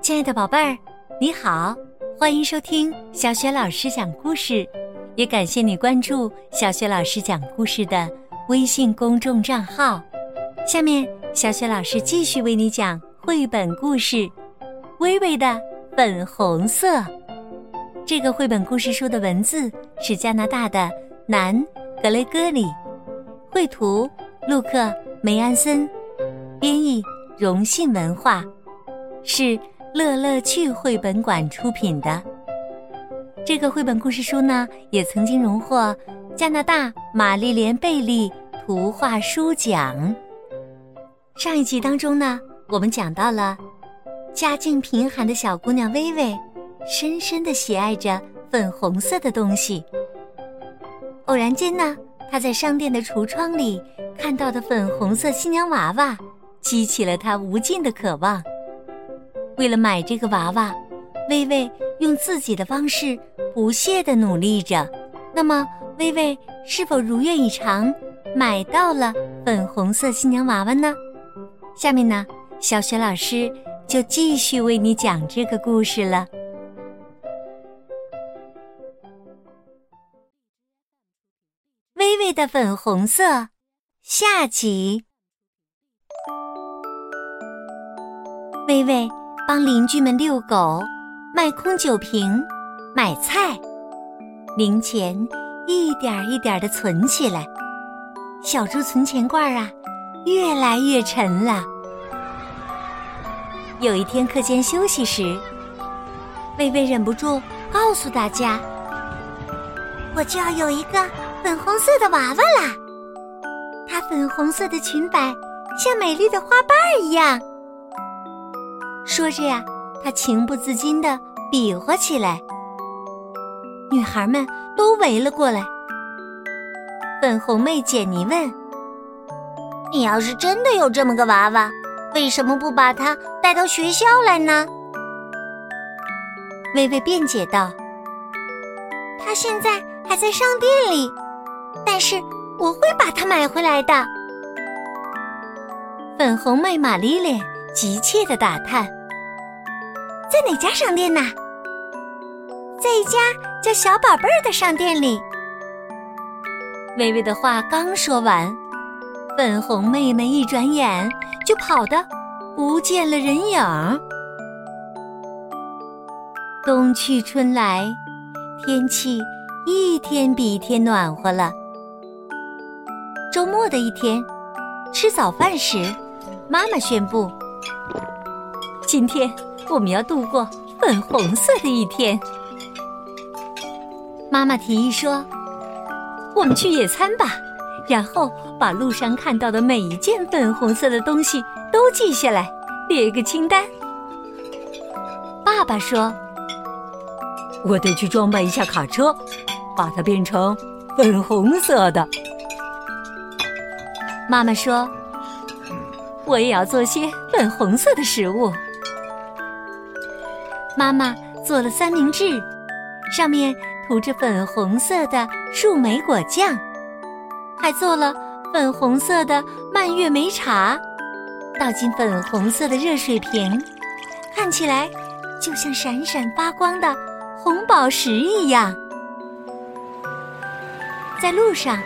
亲爱的宝贝儿，你好，欢迎收听小雪老师讲故事，也感谢你关注小雪老师讲故事的微信公众账号。下面，小雪老师继续为你讲绘本故事《微微的粉红色》。这个绘本故事书的文字是加拿大的南格雷戈里，绘图陆克梅安森，编译荣信文化，是。乐乐趣绘本馆出品的这个绘本故事书呢，也曾经荣获加拿大玛丽莲贝利图画书奖。上一集当中呢，我们讲到了家境贫寒的小姑娘薇薇，深深的喜爱着粉红色的东西。偶然间呢，她在商店的橱窗里看到的粉红色新娘娃娃，激起了他无尽的渴望。为了买这个娃娃，薇薇用自己的方式不懈的努力着。那么，薇薇是否如愿以偿买到了粉红色新娘娃娃呢？下面呢，小雪老师就继续为你讲这个故事了。微微的粉红色，下集。微微。帮邻居们遛狗，卖空酒瓶，买菜，零钱一点一点的存起来。小猪存钱罐啊，越来越沉了。有一天课间休息时，微微忍不住告诉大家：“我就要有一个粉红色的娃娃啦！它粉红色的裙摆像美丽的花瓣一样。”说着呀，他情不自禁的比划起来。女孩们都围了过来。粉红妹简妮问：“你要是真的有这么个娃娃，为什么不把它带到学校来呢？”微微辩解道：“它现在还在商店里，但是我会把它买回来的。”粉红妹玛丽莲急切的打探。在哪家商店呢？在一家叫“小宝贝儿”的商店里。微微的话刚说完，粉红妹妹一转眼就跑得不见了人影。冬去春来，天气一天比一天暖和了。周末的一天，吃早饭时，妈妈宣布：“今天。”我们要度过粉红色的一天。妈妈提议说：“我们去野餐吧，然后把路上看到的每一件粉红色的东西都记下来，列一个清单。”爸爸说：“我得去装扮一下卡车，把它变成粉红色的。”妈妈说：“我也要做些粉红色的食物。”妈妈做了三明治，上面涂着粉红色的树莓果酱，还做了粉红色的蔓越莓茶，倒进粉红色的热水瓶，看起来就像闪闪发光的红宝石一样。在路上，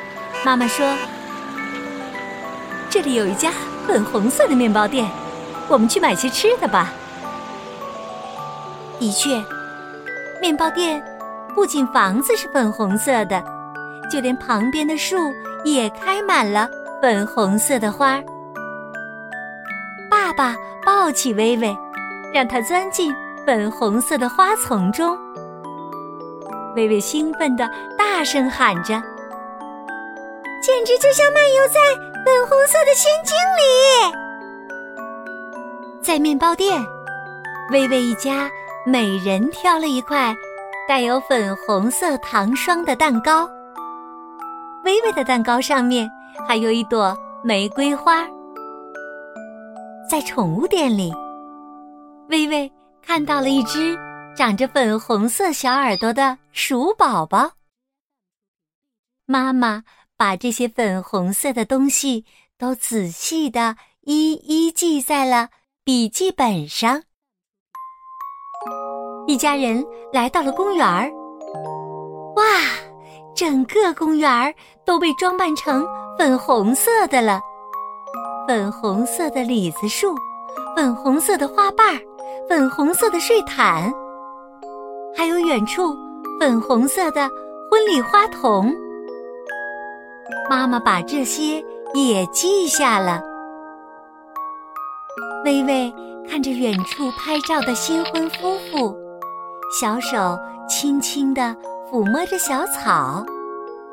妈妈说：“这里有一家粉红色的面包店，我们去买些吃的吧。”的确，面包店不仅房子是粉红色的，就连旁边的树也开满了粉红色的花。爸爸抱起微微，让他钻进粉红色的花丛中。微微兴奋的大声喊着：“简直就像漫游在粉红色的仙境里！”在面包店，微微一家。每人挑了一块带有粉红色糖霜的蛋糕。微微的蛋糕上面还有一朵玫瑰花。在宠物店里，微微看到了一只长着粉红色小耳朵的鼠宝宝。妈妈把这些粉红色的东西都仔细的一一记在了笔记本上。一家人来到了公园儿，哇，整个公园儿都被装扮成粉红色的了，粉红色的李子树，粉红色的花瓣儿，粉红色的睡毯，还有远处粉红色的婚礼花童。妈妈把这些也记下了。微微看着远处拍照的新婚夫妇，小手轻轻地抚摸着小草，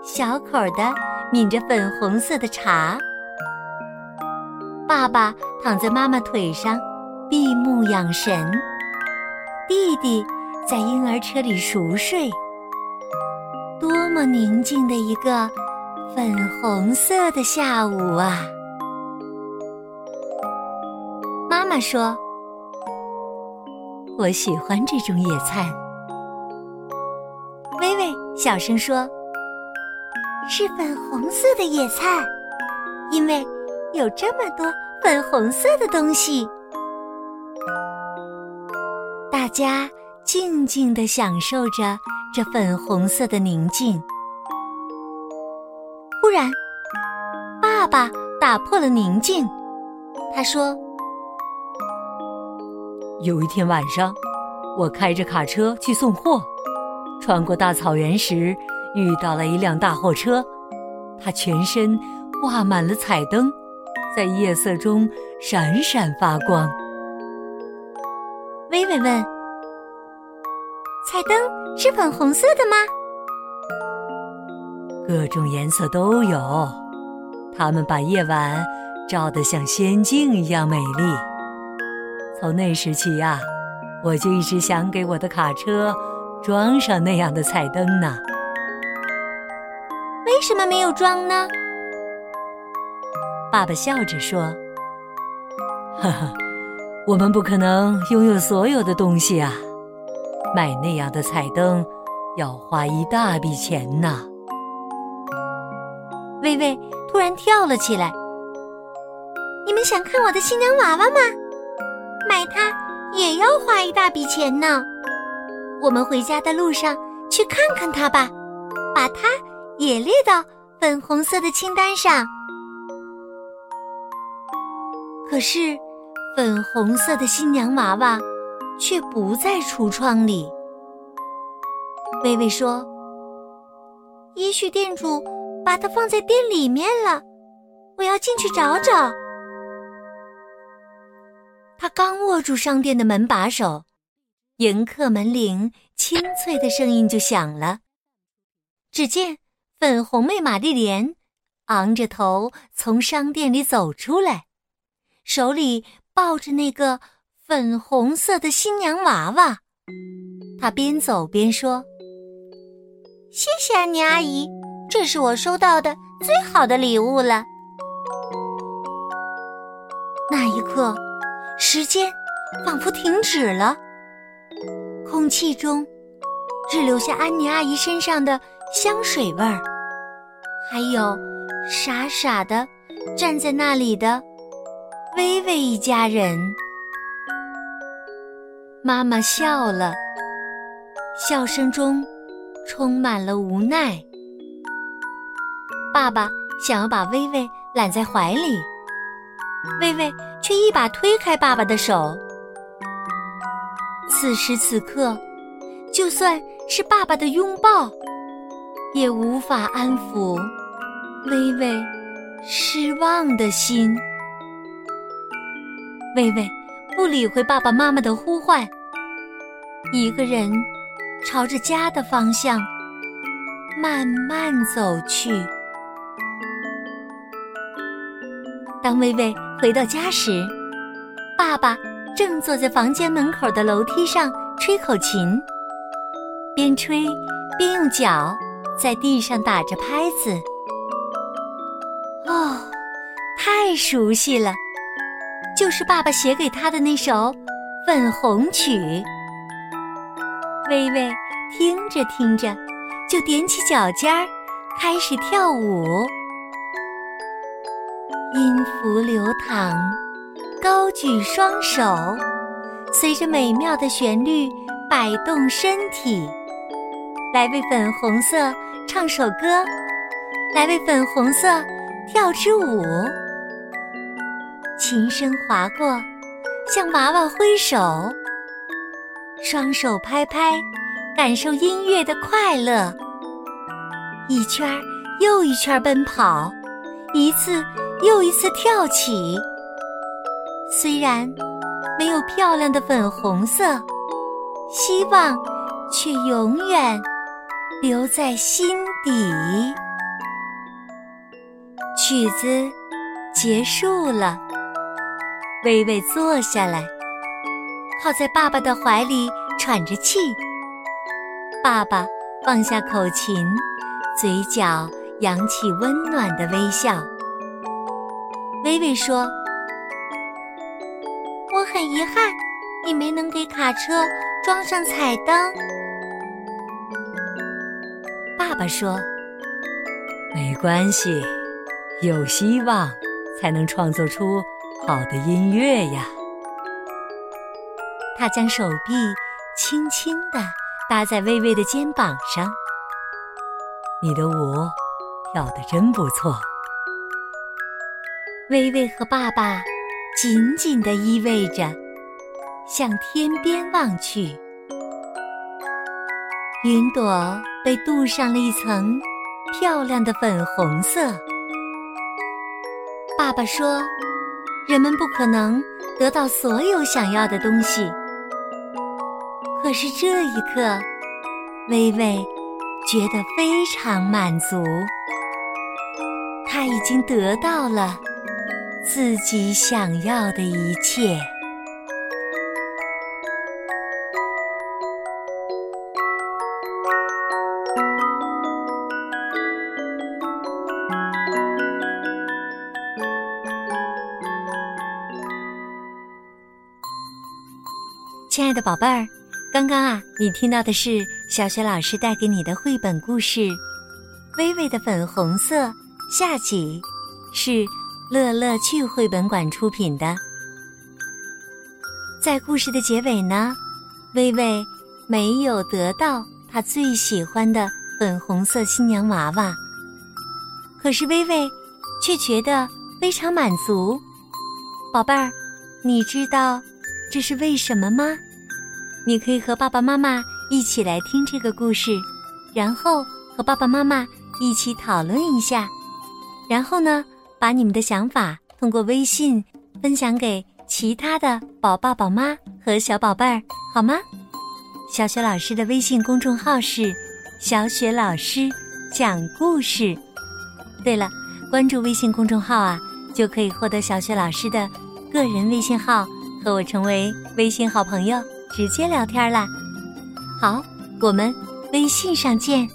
小口的抿着粉红色的茶。爸爸躺在妈妈腿上，闭目养神。弟弟在婴儿车里熟睡。多么宁静的一个！粉红色的下午啊，妈妈说：“我喜欢这种野餐。”微微小声说：“是粉红色的野菜，因为有这么多粉红色的东西。”大家静静的享受着这粉红色的宁静。突然，爸爸打破了宁静。他说：“有一天晚上，我开着卡车去送货，穿过大草原时，遇到了一辆大货车，它全身挂满了彩灯，在夜色中闪闪发光。”微微问：“彩灯是粉红色的吗？”各种颜色都有，它们把夜晚照得像仙境一样美丽。从那时起呀，我就一直想给我的卡车装上那样的彩灯呢。为什么没有装呢？爸爸笑着说：“哈哈，我们不可能拥有所有的东西啊，买那样的彩灯要花一大笔钱呢。”微微突然跳了起来。你们想看我的新娘娃娃吗？买它也要花一大笔钱呢。我们回家的路上去看看它吧，把它也列到粉红色的清单上。可是，粉红色的新娘娃娃却不在橱窗里。微微说：“也许店主……”把它放在店里面了，我要进去找找。他刚握住商店的门把手，迎客门铃清脆的声音就响了。只见粉红妹玛丽莲昂着头从商店里走出来，手里抱着那个粉红色的新娘娃娃。她边走边说：“谢谢你阿姨。”这是我收到的最好的礼物了。那一刻，时间仿佛停止了，空气中只留下安妮阿姨身上的香水味儿，还有傻傻的站在那里的微微一家人。妈妈笑了，笑声中充满了无奈。爸爸想要把微微揽在怀里，微微却一把推开爸爸的手。此时此刻，就算是爸爸的拥抱，也无法安抚微微失望的心。微微不理会爸爸妈妈的呼唤，一个人朝着家的方向慢慢走去。当微微回到家时，爸爸正坐在房间门口的楼梯上吹口琴，边吹边用脚在地上打着拍子。哦，太熟悉了，就是爸爸写给他的那首《粉红曲》。微微听着听着，就踮起脚尖儿，开始跳舞。音符流淌，高举双手，随着美妙的旋律摆动身体，来为粉红色唱首歌，来为粉红色跳支舞。琴声划过，向娃娃挥手，双手拍拍，感受音乐的快乐。一圈又一圈奔跑，一次又一次跳起。虽然没有漂亮的粉红色，希望却永远留在心底。曲子结束了，微微坐下来，靠在爸爸的怀里喘着气。爸爸放下口琴。嘴角扬起温暖的微笑。微微说：“我很遗憾，你没能给卡车装上彩灯。”爸爸说：“没关系，有希望才能创作出好的音乐呀。”他将手臂轻轻地搭在微微的肩膀上。你的舞跳得真不错。微微和爸爸紧紧地依偎着，向天边望去。云朵被镀上了一层漂亮的粉红色。爸爸说：“人们不可能得到所有想要的东西。”可是这一刻，微微。觉得非常满足，他已经得到了自己想要的一切。亲爱的宝贝儿。刚刚啊，你听到的是小雪老师带给你的绘本故事《微微的粉红色》下集，是乐乐趣绘本馆出品的。在故事的结尾呢，微微没有得到她最喜欢的粉红色新娘娃娃，可是微微却觉得非常满足。宝贝儿，你知道这是为什么吗？你可以和爸爸妈妈一起来听这个故事，然后和爸爸妈妈一起讨论一下，然后呢，把你们的想法通过微信分享给其他的宝爸宝妈和小宝贝儿，好吗？小雪老师的微信公众号是“小雪老师讲故事”。对了，关注微信公众号啊，就可以获得小雪老师的个人微信号，和我成为微信好朋友。直接聊天啦，好，我们微信上见。